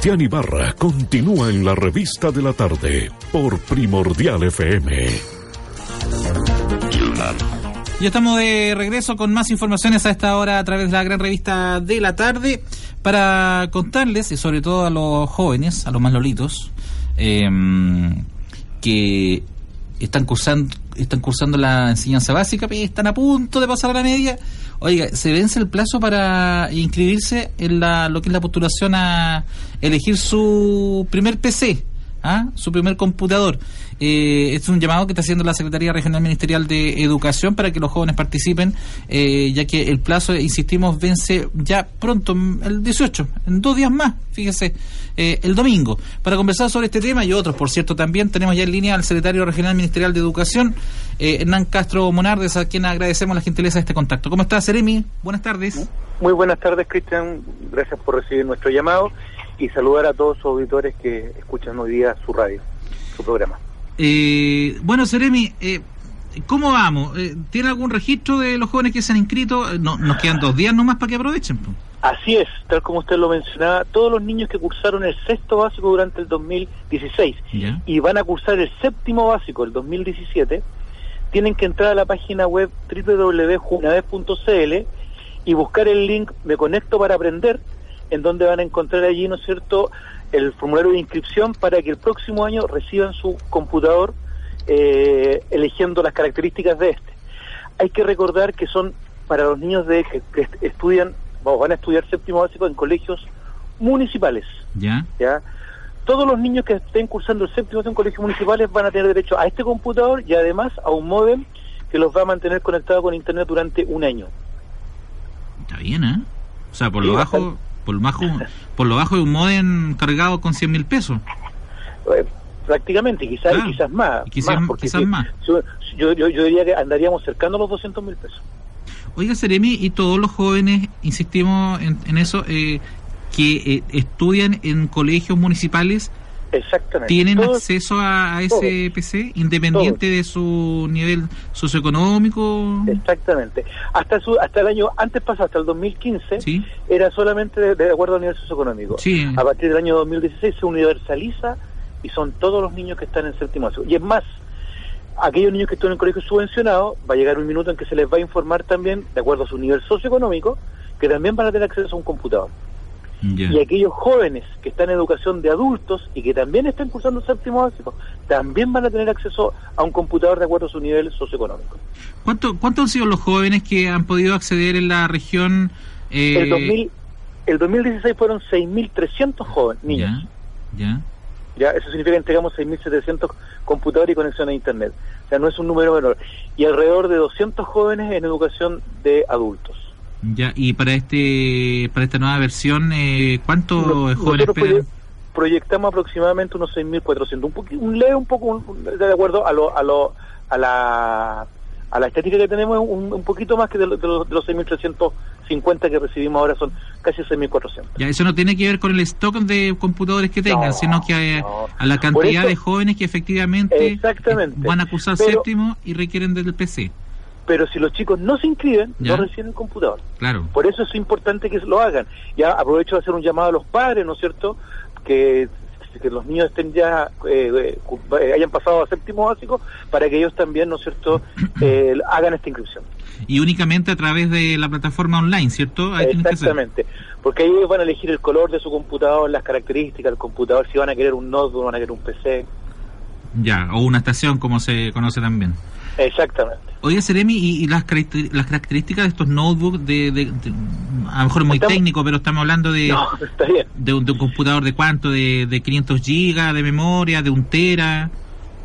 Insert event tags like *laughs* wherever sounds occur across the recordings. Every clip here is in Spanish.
Cristian Ibarra continúa en la revista de la tarde por Primordial FM. Ya estamos de regreso con más informaciones a esta hora a través de la gran revista de la tarde para contarles, y sobre todo a los jóvenes, a los más lolitos, em, que están cursando están cursando la enseñanza básica y están a punto de pasar a la media. Oiga, se vence el plazo para inscribirse en la, lo que es la postulación a elegir su primer PC. ¿Ah? su primer computador. Eh, es un llamado que está haciendo la Secretaría Regional Ministerial de Educación para que los jóvenes participen, eh, ya que el plazo, insistimos, vence ya pronto, el 18, en dos días más, fíjese, eh, el domingo. Para conversar sobre este tema y otros, por cierto, también tenemos ya en línea al Secretario Regional Ministerial de Educación, Hernán Castro Monardes, a quien agradecemos la gentileza de este contacto. ¿Cómo está, Seremi? Buenas tardes. Muy buenas tardes, Cristian. Gracias por recibir nuestro llamado y saludar a todos sus auditores que escuchan hoy día su radio, su programa. Eh, bueno, Seremi, eh, ¿cómo vamos? Eh, ¿Tiene algún registro de los jóvenes que se han inscrito? No, nos quedan dos días nomás para que aprovechen. Así es, tal como usted lo mencionaba, todos los niños que cursaron el sexto básico durante el 2016 y van a cursar el séptimo básico el 2017, tienen que entrar a la página web www.junavez.cl y buscar el link Me Conecto para Aprender en donde van a encontrar allí, ¿no es cierto?, el formulario de inscripción para que el próximo año reciban su computador eh, eligiendo las características de este. Hay que recordar que son para los niños de que, estudian, o van a estudiar séptimo básico en colegios municipales. Ya. ¿ya? Todos los niños que estén cursando el séptimo básico en colegios municipales van a tener derecho a este computador y además a un modem que los va a mantener conectados con internet durante un año. Está bien, ¿eh? O sea, por lo bajo, por lo bajo, por lo bajo de un modem cargado con 100 mil pesos. Eh, prácticamente, quizás quizás más. Quizás más. Yo, yo, diría que andaríamos cercando los 200 mil pesos. Oiga, Seremi, y todos los jóvenes, insistimos en, eso, eh, que eh, estudian en colegios municipales, Exactamente. ¿Tienen acceso a, ese PC independiente de su nivel socioeconómico? Exactamente. Hasta su, hasta el año antes pasado, hasta el 2015, era solamente de, acuerdo al nivel socioeconómico. A partir del año 2016 se universaliza y son todos los niños que están en séptimo básico. Y es más, aquellos niños que están en colegio subvencionado, va a llegar un minuto en que se les va a informar también, de acuerdo a su nivel socioeconómico, que también van a tener acceso a un computador. Y aquellos jóvenes que están en educación de adultos y que también están cursando séptimo básico, también van a tener acceso a un computador de acuerdo a su nivel socioeconómico. ¿Cuánto, ¿Cuántos han sido los jóvenes que han podido acceder en la región? Eh... El, 2000, el 2016 fueron 6.300 jóvenes, niños. Ya, ya. Eso significa que entregamos 6.700 computadores y conexión a Internet. O sea, no es un número menor. Y alrededor de 200 jóvenes en educación de adultos. Ya, y para este para esta nueva versión, eh, ¿cuántos jóvenes esperan? Proyectamos aproximadamente unos 6.400, un, un leve un poco, de acuerdo a lo, a lo, a la a la estética que tenemos un, un poquito más que de, los, de los 6.350 que recibimos ahora son casi 6.400. Ya, eso no tiene que ver con el stock de computadores que tengan, sino que a, la cantidad de jóvenes que efectivamente van a cursar séptimo y requieren del PC pero si los chicos no se inscriben, no reciben el computador. Claro. Por eso es importante que lo hagan. Ya aprovecho de hacer un llamado a los padres, ¿no es cierto? Que, que los niños estén ya, eh, eh, hayan pasado a séptimo básico, para que ellos también, ¿no es cierto?, *clears throat* eh, hagan esta inscripción. Y únicamente a través de la plataforma online, ¿cierto? Exactamente. Porque ahí ellos van a elegir el color de su computador, las características del computador, si van a querer un notebook, van a querer un PC. Ya, o una estación, como se conoce también. Exactamente. Oye, Seremi, ¿y, las, las características de estos notebooks, de, a lo mejor muy técnico, pero estamos hablando de, *laughs* de, un, computador de cuánto, de, de 500 gigas de memoria, de un tera?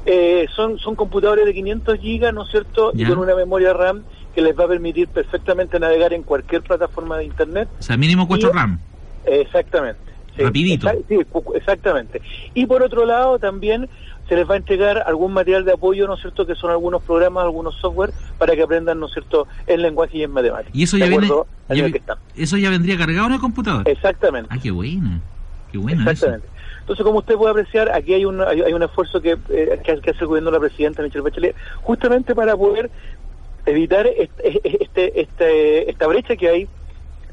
Eh, son, son computadores de 500 gigas, ¿no es cierto? Y con una memoria RAM que les va a permitir perfectamente navegar en cualquier plataforma de Internet. O sea, mínimo 4 RAM. Exactamente. Rapidito. sí, exactamente. Y por otro lado, también se les va a entregar algún material de apoyo, ¿no es cierto?, que son algunos programas, algunos software, para que aprendan, ¿no es cierto?, en lenguaje y en matemáticas. Y eso ya, viene, eso ya vendría cargado en el computador. Exactamente. Ah, qué buena, qué buena Exactamente. Entonces, como usted puede apreciar, aquí hay un, hay, un esfuerzo que, eh, que, hace el gobierno de la presidenta Michelle Bachelet, justamente para poder evitar este, este, este esta brecha que hay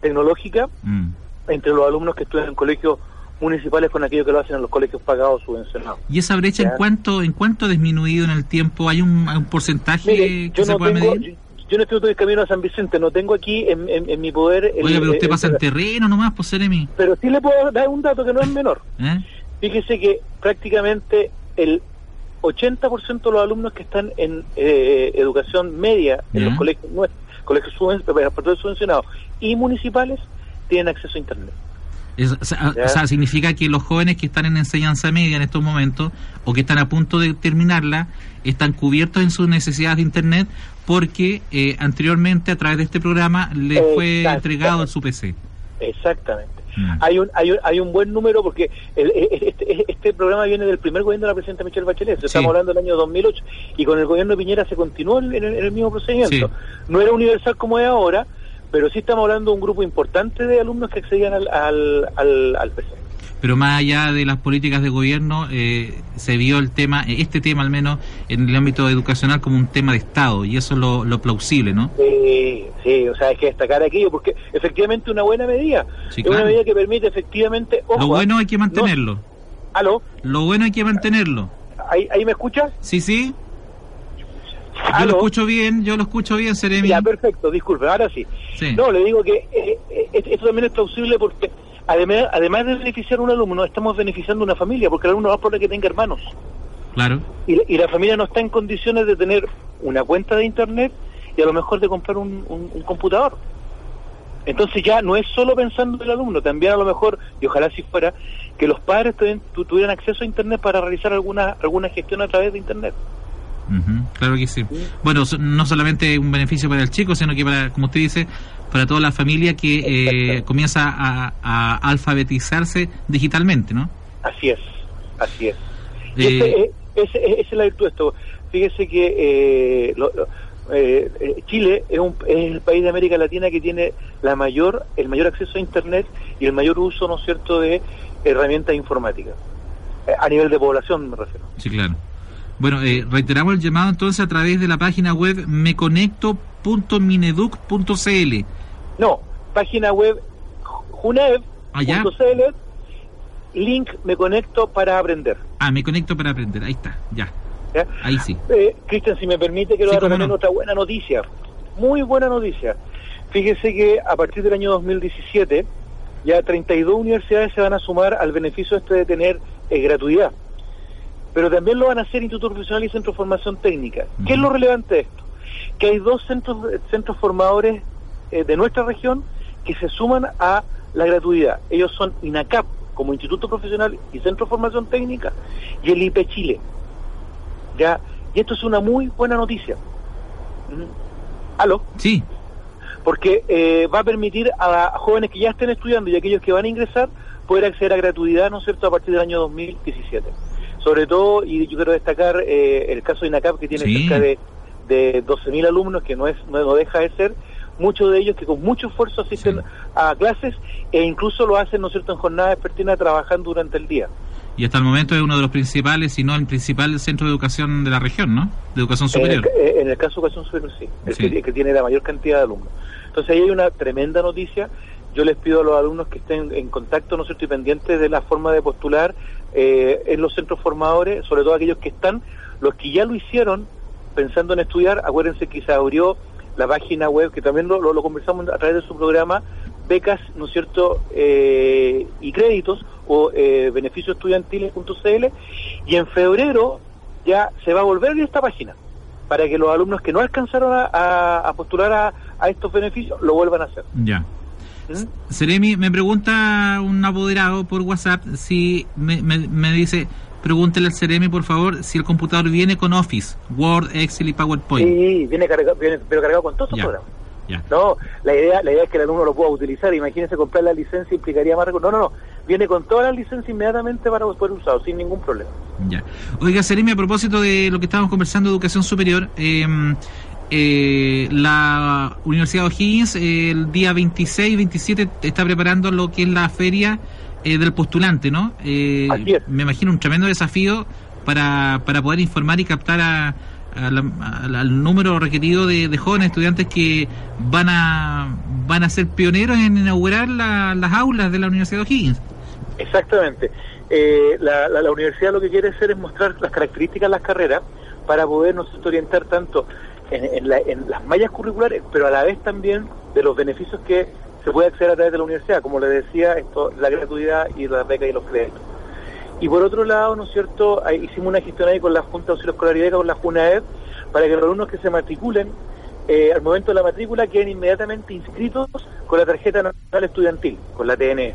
tecnológica mm. Entre los alumnos que estudian en colegios municipales con aquellos que lo hacen en los colegios pagados subvencionados. ¿Y esa brecha en cuánto en cuánto ha disminuido en el tiempo? ¿Hay un, porcentaje que se puede medir? Yo, no estoy en camino a San Vicente, no tengo aquí en, mi poder... Oiga, pero usted pasa en terreno nomás, pues Seremi. Pero sí le puedo dar un dato que no es menor. ¿Eh? Fíjese que prácticamente el 80% de los alumnos que están en eh, educación media en los colegios, colegios subvencionados y municipales tienen acceso a Internet o, sea, significa que los jóvenes que están en enseñanza media en estos momentos o que están a punto de terminarla están cubiertos en sus necesidades de Internet porque eh, anteriormente a través de este programa les fue entregado su PC. Exactamente. Mm. Hay, un, hay, un, hay un buen número porque este, este, programa viene del primer gobierno de la presidenta Michelle Bachelet, estamos hablando del año 2008, y con el gobierno de Piñera se continuó en, el, mismo procedimiento. No era universal como es ahora, pero sí estamos hablando de un grupo importante de alumnos que accedían al, al, al, PC. Pero más allá de las políticas de gobierno, eh, se vio el tema, este tema al menos, en el ámbito educacional como un tema de Estado, y eso es lo, plausible, ¿no? Sí, sí, o sea, hay que destacar aquello, porque efectivamente una buena medida, es una medida que permite efectivamente... lo bueno hay que mantenerlo. ¿Aló? Lo bueno hay que mantenerlo. ¿Ahí, ahí me escuchas? Sí, sí. Yo lo escucho bien, yo lo escucho bien, Seremi. Ya, perfecto, disculpe, ahora sí. No, le digo que eh, eh, esto también es plausible porque además, además de beneficiar a un alumno, estamos beneficiando a una familia, porque el alumno va por la que tenga hermanos. Claro. Y, la familia no está en condiciones de tener una cuenta de internet y a lo mejor de comprar un, computador. Entonces ya no es solo pensando en el alumno, también a lo mejor, y ojalá si fuera, que los padres tuvieran acceso a internet para realizar alguna, alguna gestión a través de internet claro que sí. Bueno, no solamente un beneficio para el chico, sino que para, como usted dice, para toda la familia que eh, comienza a, alfabetizarse digitalmente, ¿no? Así es, así es. Eh, esa es la virtud de esto. Fíjese que eh, Chile es, un, es el país de América Latina que tiene la mayor, el mayor acceso a Internet y el mayor uso, ¿no es cierto?, de herramientas informáticas. a nivel de población me refiero. Sí, claro. Bueno, eh, reiteramos el llamado entonces a través de la página web meconecto.mineduc.cl. No, página web junev.cl, link Me Conecto para Aprender. Ah, Me Conecto para Aprender, ahí está, ya. Ahí sí. Eh, Cristian, si me permite, quiero dar también otra buena noticia. Muy buena noticia. Fíjese que a partir del año 2017 ya 32 universidades se van a sumar al beneficio este de tener eh, gratuidad pero también lo van a hacer Instituto Profesional y Centro de Formación Técnica. ¿Qué es lo relevante de esto? Que hay dos centros, centros formadores eh, de nuestra región que se suman a la gratuidad. Ellos son INACAP, como Instituto Profesional y Centro de Formación Técnica, y el IP Chile. ¿Ya? Y esto es una muy buena noticia. ¿Aló? Sí. Porque eh, va a permitir a, jóvenes que ya estén estudiando y a aquellos que van a ingresar poder acceder a gratuidad, ¿no es cierto?, a partir del año 2017 sobre todo, y yo quiero destacar eh, el caso de INACAP, que tiene cerca de, de 12.000 alumnos, que no, es, no, deja de ser, muchos de ellos que con mucho esfuerzo asisten a clases e incluso lo hacen, ¿no es cierto?, en jornadas pertinentes trabajando durante el día. Y hasta el momento es uno de los principales, si no el principal centro de educación de la región, ¿no? De educación superior. En el, caso de educación superior, sí, el Que, que, tiene la mayor cantidad de alumnos. Entonces ahí hay una tremenda noticia yo les pido a los alumnos que estén en contacto, ¿no es cierto?, y pendientes de la forma de postular eh, en los centros formadores, sobre todo aquellos que están, los que ya lo hicieron pensando en estudiar, acuérdense que se abrió la página web, que también lo, lo, conversamos a través de su programa, becas, ¿no es cierto?, eh, y créditos o eh, beneficioestudiantiles.cl, y en febrero ya se va a volver a esta página para que los alumnos que no alcanzaron a, postular a, a, estos beneficios lo vuelvan a hacer. Ya. Seremi, me pregunta un apoderado por WhatsApp si me, me, dice, pregúntele al Seremi, por favor, si el computador viene con Office, Word, Excel y PowerPoint. Sí, viene cargado, pero cargado con todos estos programas. No, la idea, la idea es que el alumno lo pueda utilizar. Imagínese comprar la licencia implicaría más. No, no, no. Viene con toda la licencia inmediatamente para poder usarlo, sin ningún problema. Ya. Oiga, Seremi, a propósito de lo que estábamos conversando, educación superior, eh, eh, la Universidad de O'Higgins el día 26 27 está preparando lo que es la feria eh, del postulante, ¿no? Eh, me imagino un tremendo desafío para, para poder informar y captar a, al número requerido de, jóvenes estudiantes que van a van a ser pioneros en inaugurar las aulas de la Universidad de O'Higgins. Exactamente. Eh, la, la, universidad lo que quiere hacer es mostrar las características de las carreras para poder nosotros orientar tanto en, las mallas curriculares, pero a la vez también de los beneficios que se puede acceder a través de la universidad, como le decía, esto, la gratuidad y la beca y los créditos. Y por otro lado, ¿no es cierto?, hicimos una gestión ahí con la Junta de Auxilio Escolaridad con la JUNAED para que los alumnos que se matriculen eh, al momento de la matrícula queden inmediatamente inscritos con la tarjeta nacional estudiantil, con la TNE.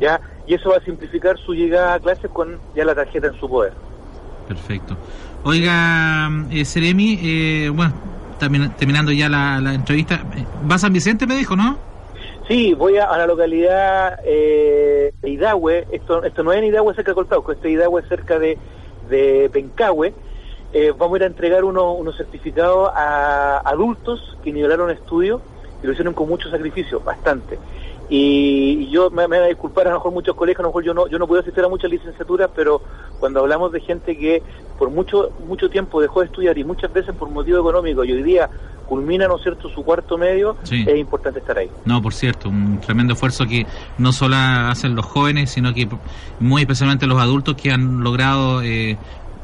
¿ya? Y eso va a simplificar su llegada a clases con ya la tarjeta en su poder. Perfecto. Oiga, eh, Seremi, eh, bueno, terminando ya la, entrevista, ¿va a San Vicente me dijo, no? Sí, voy a, la localidad eh, de Hidahue, esto, esto no es en Hidahue cerca de Coltauco, esto es Hidahue cerca de, de Pencahue, eh, vamos a ir a entregar unos certificados a adultos que nivelaron estudios y lo hicieron con mucho sacrificio, bastante. Y, yo me, me, voy a disculpar, a lo mejor muchos colegios, a lo mejor yo no, yo no puedo asistir a muchas licenciaturas, pero cuando hablamos de gente que por mucho, mucho tiempo dejó de estudiar y muchas veces por motivo económico y hoy día culmina, ¿no es cierto?, su cuarto medio, es importante estar ahí. No, por cierto, un tremendo esfuerzo que no solo hacen los jóvenes, sino que muy especialmente los adultos que han logrado eh,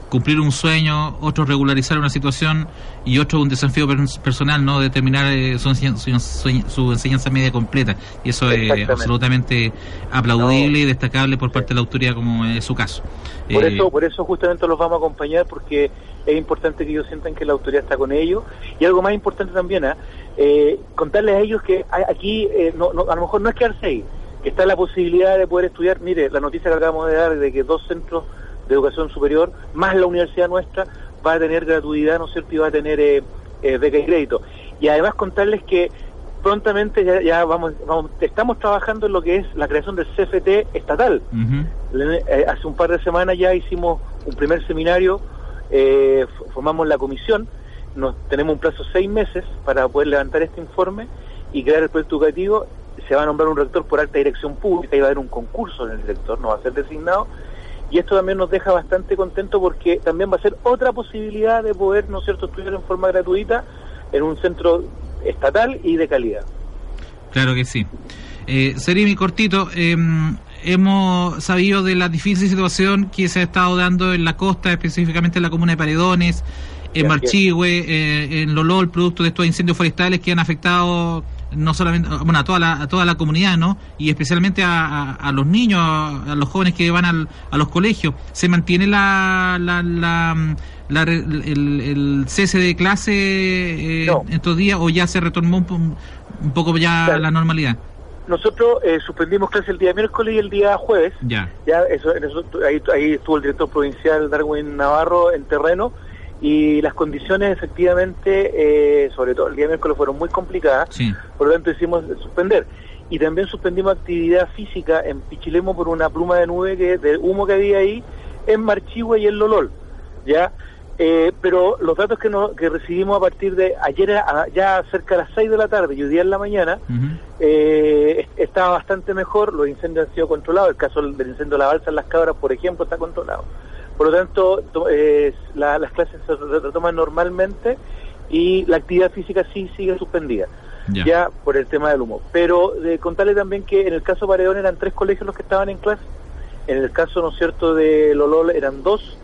cumplir un sueño, otro regularizar una situación y otro un desafío personal, ¿no? De terminar eh, su, enseñanza media completa. Y eso es absolutamente aplaudible y destacable por parte de la autoridad, como es su caso. Por, eh, eso, por eso justamente los vamos a acompañar, porque es importante que ellos sientan que la autoridad está con ellos. Y algo más importante también, ¿ah? eh, contarles a ellos que aquí no, a lo mejor no es quedarse ahí, que está la posibilidad de poder estudiar. Mire, la noticia que acabamos de dar de que dos centros de educación superior, más la universidad nuestra, va a tener gratuidad, ¿no es cierto? Y va a tener eh, eh, beca y crédito. Y además contarles que prontamente ya, vamos, estamos trabajando en lo que es la creación del CFT estatal. Eh, hace un par de semanas ya hicimos un primer seminario, formamos la comisión, nos tenemos un plazo de seis meses para poder levantar este informe y crear el proyecto educativo. Se va a nombrar un rector por alta dirección pública y va a haber un concurso en el director, no va a ser designado y esto también nos deja bastante contento porque también va a ser otra posibilidad de poder, ¿no es cierto?, estudiar en forma gratuita en un centro estatal y de calidad. Claro que sí. Eh, mi cortito, em, hemos sabido de la difícil situación que se ha estado dando en la costa, específicamente en la comuna de Paredones, en Marchigüe, eh, en Lolol, producto de estos incendios forestales que han afectado no solamente bueno a toda la a toda la comunidad no y especialmente a, a, los niños a, los jóvenes que van al, a los colegios. Se mantiene la, la, la, el, cese de clase eh, estos días o ya se retornó un, un poco ya la normalidad nosotros eh, suspendimos clase el día miércoles y el día jueves. Ya. Ya eso, ahí, ahí estuvo el director provincial Darwin Navarro en terreno y las condiciones efectivamente, eh, sobre todo el día miércoles, fueron muy complicadas, por lo tanto decidimos suspender. Y también suspendimos actividad física en Pichilemo por una pluma de nube que, de humo que había ahí en Marchihue y en Lolol, ¿ya? Eh, pero los datos que, no, que recibimos a partir de ayer, ya cerca de las 6 de la tarde y hoy día en la mañana, eh, estaba bastante mejor, los incendios han sido controlados, el caso del incendio de la balsa en las cabras, por ejemplo, está controlado. Por lo tanto, eh, las clases se retoman normalmente y la actividad física sí sigue suspendida, ya, por el tema del humo. Pero de contarle también que en el caso de Paredón eran tres colegios los que estaban en clase, en el caso, ¿no es cierto?, de Lolol eran dos,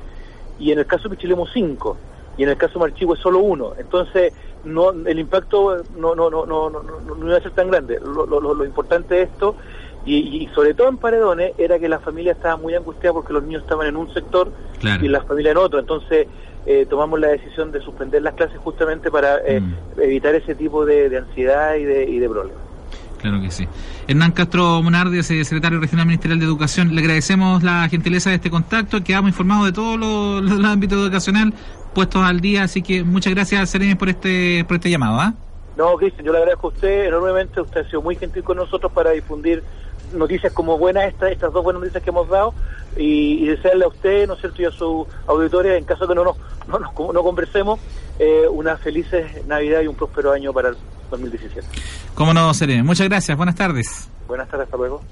y en el caso de Pichilemo cinco, y en el caso de Marchivo es solo uno. Entonces, no el impacto no no no no no, no, iba a ser tan grande. Lo, lo, lo importante de esto y, sobre todo en Paredones era que la familia estaba muy angustiada porque los niños estaban en un sector y la familia en otro. Entonces eh, tomamos la decisión de suspender las clases justamente para eh, mm. evitar ese tipo de, ansiedad y de, y de problemas. Claro que sí. Hernán Castro Monardi, secretario regional ministerial de Educación, le agradecemos la gentileza de este contacto, quedamos informados de todos los, ámbitos educacional puestos al día, así que muchas gracias, Seremi, por este, por este llamado. ¿ah? No, Cristian, yo le agradezco a usted enormemente, usted ha sido muy gentil con nosotros para difundir noticias como buenas estas, estas dos buenas noticias que hemos dado y, desearle a usted, ¿no es cierto?, y a su auditoria, en caso de que no nos, no, no conversemos, eh, una feliz Navidad y un próspero año para el 2017. ¿Cómo no, Seré? Muchas gracias, buenas tardes. Buenas tardes, hasta luego.